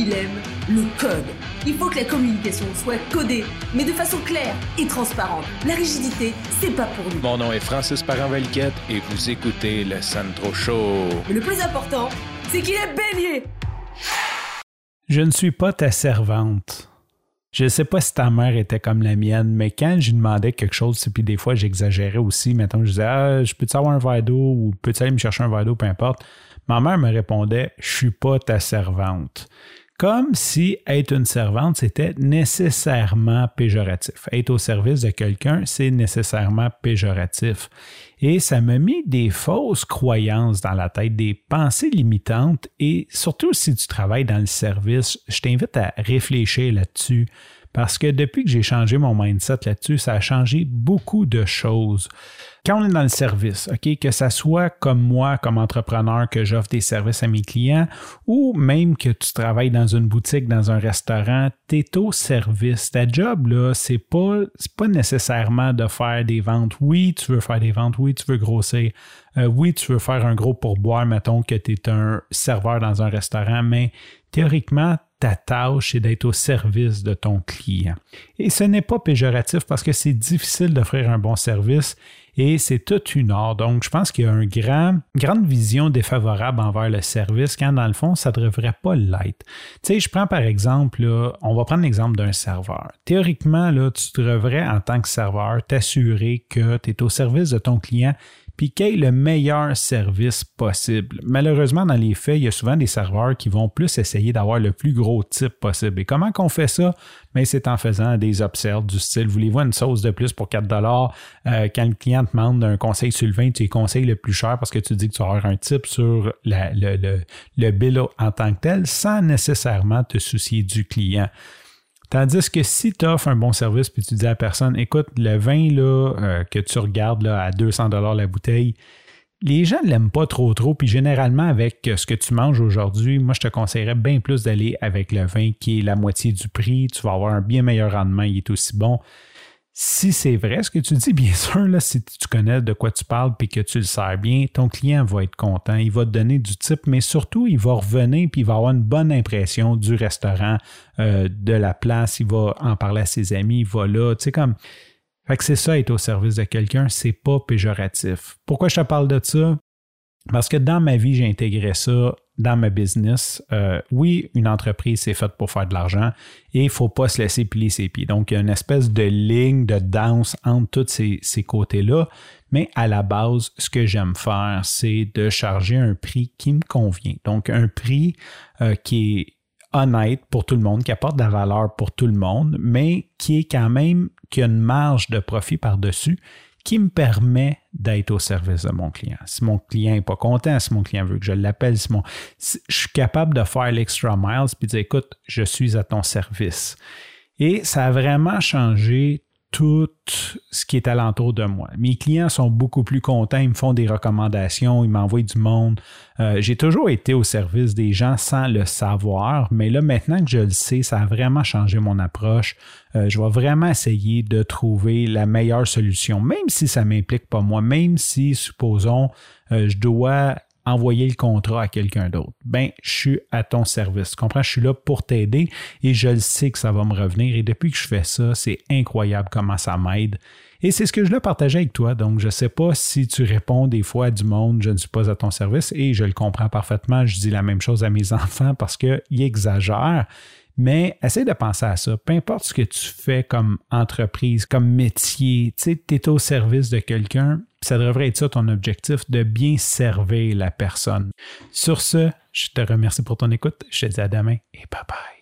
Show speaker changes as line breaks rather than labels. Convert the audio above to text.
il aime le code. Il faut que la communication soit codée, mais de façon claire et transparente. La rigidité, c'est pas pour nous.
Mon nom est Francis parent et vous écoutez le Sandro Show.
Mais le plus important, c'est qu'il est bélier.
Je ne suis pas ta servante. Je ne sais pas si ta mère était comme la mienne, mais quand je lui demandais quelque chose, puis des fois j'exagérais aussi, mettons, je disais ah, je peux-tu avoir un verre d'eau ou peux-tu aller me chercher un verre d'eau, peu importe. Ma mère me répondait Je suis pas ta servante comme si être une servante, c'était nécessairement péjoratif. Être au service de quelqu'un, c'est nécessairement péjoratif. Et ça m'a mis des fausses croyances dans la tête, des pensées limitantes, et surtout si tu travailles dans le service, je t'invite à réfléchir là-dessus. Parce que depuis que j'ai changé mon mindset là-dessus, ça a changé beaucoup de choses. Quand on est dans le service, OK, que ça soit comme moi, comme entrepreneur, que j'offre des services à mes clients, ou même que tu travailles dans une boutique, dans un restaurant, tu es au service. Ta job, là, c'est pas, pas nécessairement de faire des ventes. Oui, tu veux faire des ventes, oui, tu veux grossir. Euh, oui, tu veux faire un gros pourboire, mettons que tu es un serveur dans un restaurant, mais théoriquement, ta tâche est d'être au service de ton client. Et ce n'est pas péjoratif parce que c'est difficile d'offrir un bon service et c'est toute une art. Donc, je pense qu'il y a une grand, grande vision défavorable envers le service quand, dans le fond, ça ne devrait pas l'être. Tu sais, je prends par exemple, on va prendre l'exemple d'un serveur. Théoriquement, là, tu devrais, en tant que serveur, t'assurer que tu es au service de ton client puis qu'il ait le meilleur service possible. Malheureusement, dans les faits, il y a souvent des serveurs qui vont plus essayer d'avoir le plus gros type possible. Et comment qu'on fait ça? Mais c'est en faisant des observes du style, voulez-vous une sauce de plus pour 4 dollars? Euh, quand le client te demande un conseil sur le vin, tu lui conseilles le plus cher parce que tu dis que tu vas avoir un type sur le, le, le en tant que tel sans nécessairement te soucier du client. Tandis que si tu offres un bon service puis tu dis à personne, écoute, le vin là, euh, que tu regardes là, à 200 la bouteille, les gens ne l'aiment pas trop trop. Puis généralement, avec ce que tu manges aujourd'hui, moi, je te conseillerais bien plus d'aller avec le vin qui est la moitié du prix. Tu vas avoir un bien meilleur rendement, il est aussi bon si c'est vrai ce que tu dis, bien sûr, là, si tu connais de quoi tu parles et que tu le sers bien, ton client va être content, il va te donner du type, mais surtout, il va revenir puis il va avoir une bonne impression du restaurant, euh, de la place, il va en parler à ses amis, il va là, tu sais, comme. Fait que c'est ça, être au service de quelqu'un, c'est pas péjoratif. Pourquoi je te parle de ça? Parce que dans ma vie, j'ai intégré ça dans ma business. Euh, oui, une entreprise, c'est faite pour faire de l'argent et il ne faut pas se laisser plier ses pieds. Donc, il y a une espèce de ligne de danse entre tous ces, côtés-là. Mais à la base, ce que j'aime faire, c'est de charger un prix qui me convient. Donc, un prix euh, qui est honnête pour tout le monde, qui apporte de la valeur pour tout le monde, mais qui est quand même, qui a une marge de profit par-dessus qui me permet d'être au service de mon client. Si mon client n'est pas content, si mon client veut que je l'appelle, si, mon, je suis capable de faire l'extra miles puis de dire écoute, je suis à ton service. Et ça a vraiment changé tout ce qui est alentour de moi. Mes clients sont beaucoup plus contents, ils me font des recommandations, ils m'envoient du monde. Euh, j'ai toujours été au service des gens sans le savoir, mais là maintenant que je le sais, ça a vraiment changé mon approche. Euh, je vais vraiment essayer de trouver la meilleure solution, même si ça m'implique pas moi, même si, supposons, euh, je dois envoyer le contrat à quelqu'un d'autre. Ben, je suis à ton service. Tu comprends? Je suis là pour t'aider et je le sais que ça va me revenir. Et depuis que je fais ça, c'est incroyable comment ça m'aide. Et c'est ce que je veux partager avec toi. Donc, je ne sais pas si tu réponds des fois à du monde, je ne suis pas à ton service et je le comprends parfaitement. Je dis la même chose à mes enfants parce qu'ils exagèrent. Mais essaie de penser à ça. Peu importe ce que tu fais comme entreprise, comme métier, tu es au service de quelqu'un, ça devrait être ça ton objectif, de bien servir la personne. Sur ce, je te remercie pour ton écoute. Je te dis à demain et bye bye.